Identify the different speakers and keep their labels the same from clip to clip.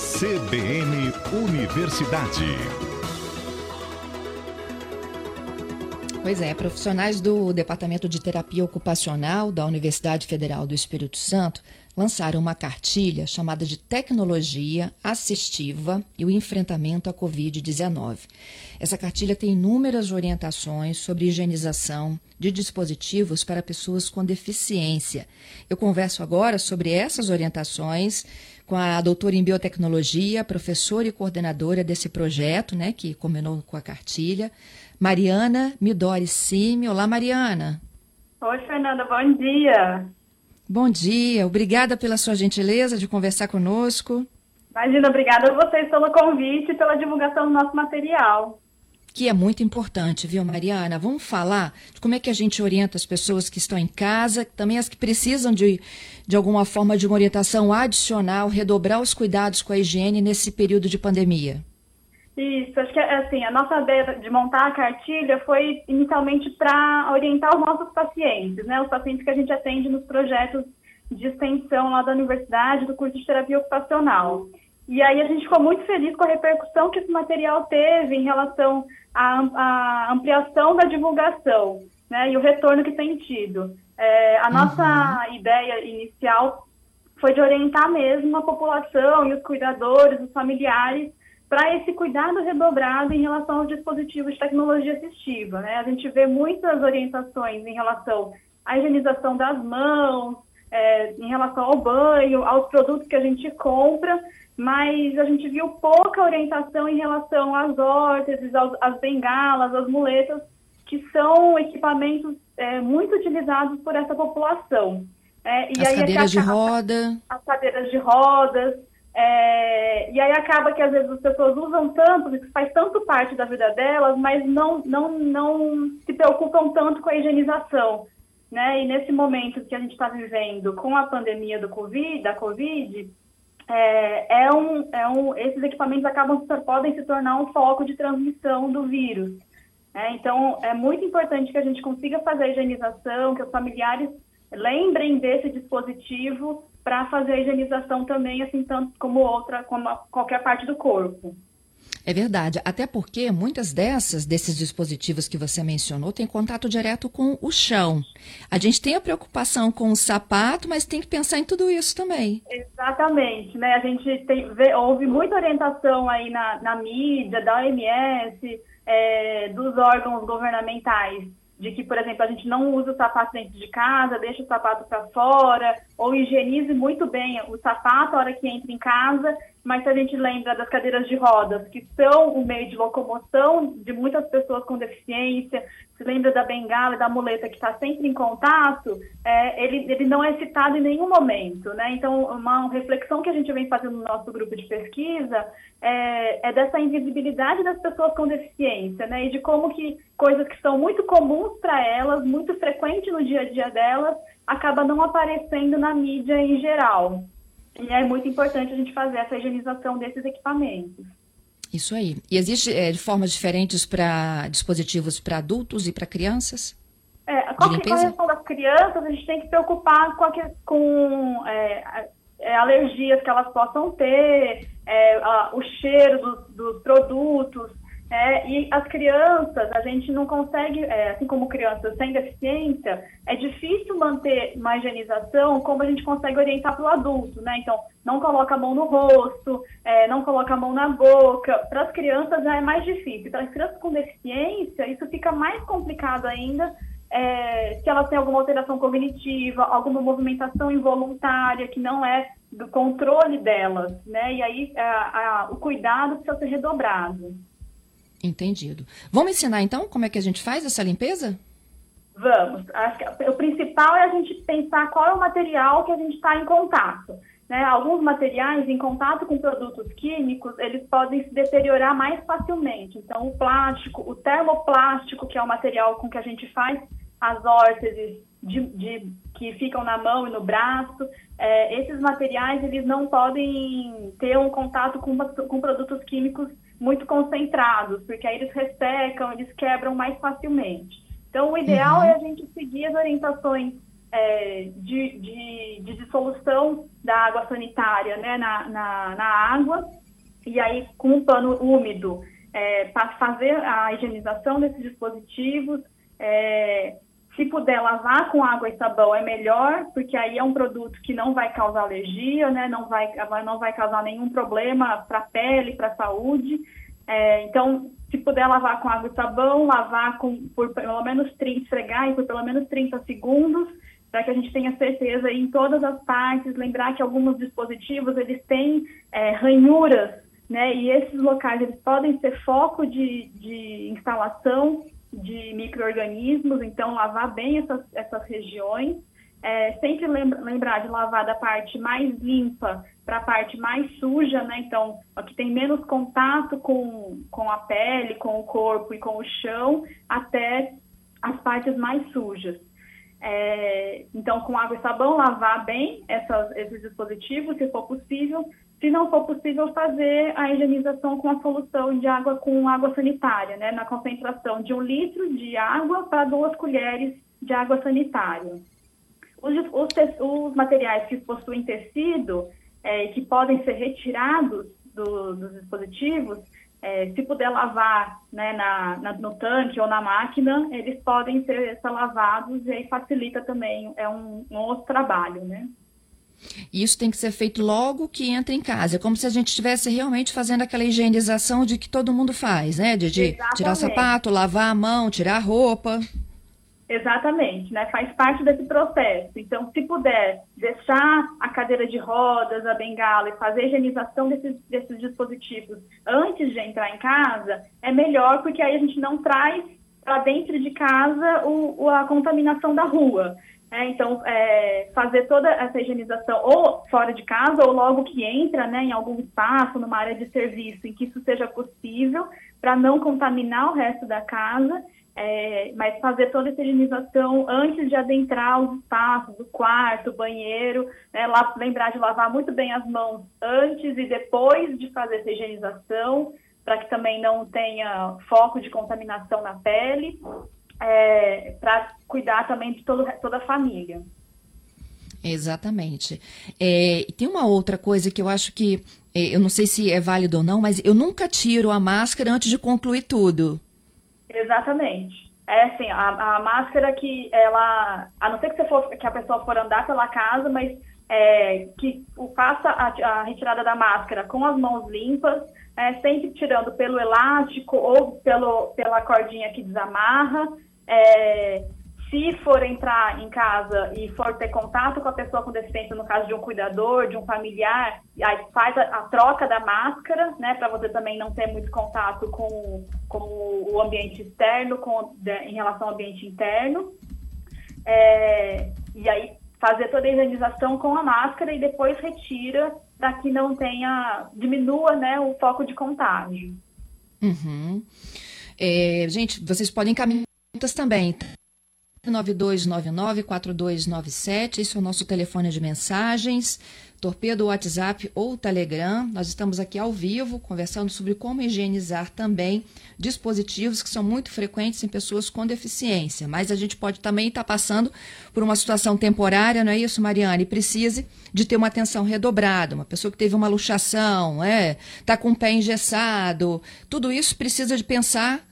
Speaker 1: CBN Universidade.
Speaker 2: Pois é, profissionais do Departamento de Terapia Ocupacional da Universidade Federal do Espírito Santo lançaram uma cartilha chamada de Tecnologia Assistiva e o Enfrentamento à Covid-19. Essa cartilha tem inúmeras orientações sobre higienização de dispositivos para pessoas com deficiência. Eu converso agora sobre essas orientações com a doutora em biotecnologia, professora e coordenadora desse projeto, né, que combinou com a cartilha, Mariana Midori Simi. Olá, Mariana.
Speaker 3: Oi, Fernanda, bom dia.
Speaker 2: Bom dia, obrigada pela sua gentileza de conversar conosco.
Speaker 3: Imagina, obrigada a vocês pelo convite e pela divulgação do nosso material.
Speaker 2: Que é muito importante, viu, Mariana? Vamos falar de como é que a gente orienta as pessoas que estão em casa, também as que precisam de, de alguma forma de uma orientação adicional, redobrar os cuidados com a higiene nesse período de pandemia.
Speaker 3: Isso, acho que assim, a nossa ideia de montar a cartilha foi inicialmente para orientar os nossos pacientes, né? Os pacientes que a gente atende nos projetos de extensão lá da universidade, do curso de terapia ocupacional. E aí a gente ficou muito feliz com a repercussão que esse material teve em relação à, à ampliação da divulgação, né? E o retorno que tem tido. É, a nossa uhum. ideia inicial foi de orientar mesmo a população e os cuidadores, os familiares, para esse cuidado redobrado em relação aos dispositivos de tecnologia assistiva. Né? A gente vê muitas orientações em relação à higienização das mãos, é, em relação ao banho, aos produtos que a gente compra, mas a gente viu pouca orientação em relação às órteses, às bengalas, às muletas, que são equipamentos é, muito utilizados por essa população.
Speaker 2: É, as cadeiras de roda.
Speaker 3: As cadeiras de rodas. É, e aí acaba que às vezes as pessoas usam tanto, isso faz tanto parte da vida delas, mas não, não, não se preocupam tanto com a higienização. Né? E nesse momento que a gente está vivendo com a pandemia do COVID, da Covid, é, é, um, é um, esses equipamentos acabam podem se tornar um foco de transmissão do vírus. Né? Então, é muito importante que a gente consiga fazer a higienização, que os familiares lembrem desse dispositivo para fazer a higienização também, assim, tanto como outra, como qualquer parte do corpo.
Speaker 2: É verdade, até porque muitas dessas, desses dispositivos que você mencionou, têm contato direto com o chão. A gente tem a preocupação com o sapato, mas tem que pensar em tudo isso também.
Speaker 3: Exatamente, né? A gente tem, vê, houve muita orientação aí na, na mídia, da OMS, é, dos órgãos governamentais de que, por exemplo, a gente não usa o sapato dentro de casa, deixa o sapato para fora, ou higienize muito bem o sapato a hora que entra em casa, mas se a gente lembra das cadeiras de rodas, que são um meio de locomoção de muitas pessoas com deficiência, se lembra da bengala e da muleta que está sempre em contato, é, ele, ele não é citado em nenhum momento, né? Então, uma reflexão que a gente vem fazendo no nosso grupo de pesquisa é, é dessa invisibilidade das pessoas com deficiência, né? E de como que coisas que são muito comuns para elas, muito frequentes no dia a dia delas, acaba não aparecendo na mídia em geral. E é muito importante a gente fazer essa higienização desses equipamentos.
Speaker 2: Isso aí. E existe é, formas diferentes para dispositivos para adultos e para crianças?
Speaker 3: É, qual que, com relação das crianças, a gente tem que preocupar com, a, com é, é, alergias que elas possam ter, é, a, o cheiro dos, dos produtos, é, e as crianças, a gente não consegue, é, assim como crianças sem deficiência, é difícil manter uma higienização como a gente consegue orientar para o adulto, né? Então, não coloca a mão no rosto, é, não coloca a mão na boca. Para as crianças já é mais difícil. Para as crianças com deficiência, isso fica mais complicado ainda é, se elas têm alguma alteração cognitiva, alguma movimentação involuntária que não é do controle delas, né? E aí a, a, o cuidado precisa ser redobrado.
Speaker 2: Entendido. Vamos ensinar então como é que a gente faz essa limpeza?
Speaker 3: Vamos. o principal é a gente pensar qual é o material que a gente está em contato. Né? Alguns materiais em contato com produtos químicos, eles podem se deteriorar mais facilmente. Então, o plástico, o termoplástico, que é o material com que a gente faz as órteses de, de, que ficam na mão e no braço, é, esses materiais eles não podem ter um contato com, com produtos químicos muito concentrados, porque aí eles ressecam, eles quebram mais facilmente. Então, o ideal uhum. é a gente seguir as orientações é, de, de, de, dissolução da água sanitária né, na, na, na água, e aí com um pano úmido é, para fazer a higienização desses dispositivos. É, se puder lavar com água e sabão é melhor, porque aí é um produto que não vai causar alergia, né? não, vai, não vai causar nenhum problema para a pele, para a saúde. É, então, se puder lavar com água e sabão, lavar com, por pelo menos 30, esfregar por pelo menos 30 segundos, para que a gente tenha certeza em todas as partes, lembrar que alguns dispositivos eles têm é, ranhuras né? E esses locais eles podem ser foco de, de instalação de micro-organismos, então lavar bem essas, essas regiões. É, sempre lembra, lembrar de lavar da parte mais limpa para a parte mais suja, né? Então, que tem menos contato com, com a pele, com o corpo e com o chão, até as partes mais sujas. É, então, com água e sabão, lavar bem essas, esses dispositivos, se for possível, se não for possível fazer a higienização com a solução de água com água sanitária, né, na concentração de um litro de água para duas colheres de água sanitária. Os, os, os materiais que possuem tecido, é, que podem ser retirados do, dos dispositivos, é, se puder lavar né, na, na, no tanque ou na máquina, eles podem ser, ser lavados e aí facilita também, é um, um outro trabalho, né?
Speaker 2: E isso tem que ser feito logo que entra em casa. É como se a gente estivesse realmente fazendo aquela higienização de que todo mundo faz, né? De, tirar o sapato, lavar a mão, tirar a roupa.
Speaker 3: Exatamente, né? Faz parte desse processo. Então, se puder deixar a cadeira de rodas, a bengala e fazer a higienização desses, desses dispositivos antes de entrar em casa, é melhor, porque aí a gente não traz para dentro de casa o, a contaminação da rua. É, então, é, fazer toda essa higienização ou fora de casa ou logo que entra né, em algum espaço, numa área de serviço, em que isso seja possível, para não contaminar o resto da casa, é, mas fazer toda essa higienização antes de adentrar os espaços, o quarto, o banheiro, né, lá, lembrar de lavar muito bem as mãos antes e depois de fazer essa higienização, para que também não tenha foco de contaminação na pele é, para cuidar também de todo, toda a família.
Speaker 2: Exatamente. É, tem uma outra coisa que eu acho que, é, eu não sei se é válido ou não, mas eu nunca tiro a máscara antes de concluir tudo.
Speaker 3: Exatamente. É assim, a, a máscara que ela, a não ser que, você for, que a pessoa for andar pela casa, mas é, que faça a, a, retirada da máscara com as mãos limpas, é, sempre tirando pelo elástico ou pelo, pela cordinha que desamarra, é, se for entrar em casa e for ter contato com a pessoa com deficiência, no caso de um cuidador, de um familiar, aí faz a, a troca da máscara, né, para você também não ter muito contato com, com o ambiente externo, com, de, em relação ao ambiente interno. É, e aí fazer toda a higienização com a máscara e depois retira para que não tenha, diminua né, o foco de contágio.
Speaker 2: Uhum. É, gente, vocês podem caminhar também. 9299-4297, esse é o nosso telefone de mensagens, torpedo WhatsApp ou Telegram. Nós estamos aqui ao vivo conversando sobre como higienizar também dispositivos que são muito frequentes em pessoas com deficiência. Mas a gente pode também estar passando por uma situação temporária, não é isso, Mariane? E precise de ter uma atenção redobrada. Uma pessoa que teve uma luxação, é, está com o pé engessado. Tudo isso precisa de pensar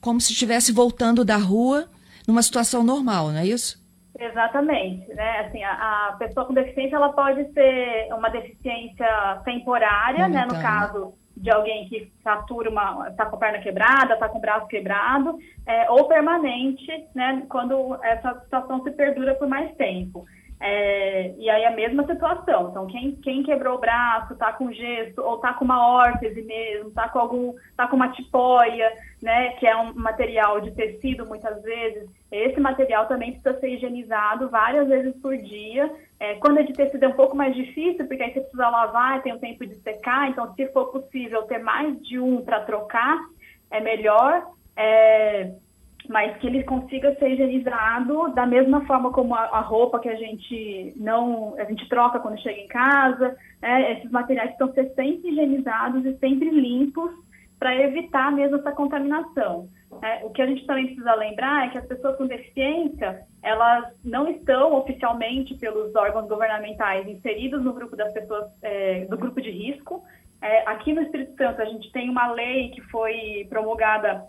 Speaker 2: como se estivesse voltando da rua numa situação normal, não é isso?
Speaker 3: Exatamente, né? Assim, a, a pessoa com deficiência ela pode ser uma deficiência temporária, né? No caso de alguém que satura uma, está com a perna quebrada, está com o braço quebrado, é, ou permanente, né? Quando essa situação se perdura por mais tempo. É, e aí a mesma situação. Então, quem, quem quebrou o braço, está com gesso, ou está com uma órtese mesmo, está com algum, tá com uma tipóia, né, que é um material de tecido muitas vezes, esse material também precisa ser higienizado várias vezes por dia. É, quando é de tecido é um pouco mais difícil, porque aí você precisa lavar, tem o tempo de secar, então se for possível ter mais de um para trocar, é melhor. É, mas que ele consiga ser higienizado da mesma forma como a, a, roupa que a gente não a gente troca quando chega em casa, né? esses materiais precisam ser sempre higienizados e sempre limpos para evitar mesmo essa contaminação. É, o que a gente também precisa lembrar é que as pessoas com deficiência, elas não estão oficialmente pelos órgãos governamentais inseridos no grupo das pessoas, é, do grupo de risco. É, aqui no Espírito Santo, a gente tem uma lei que foi promulgada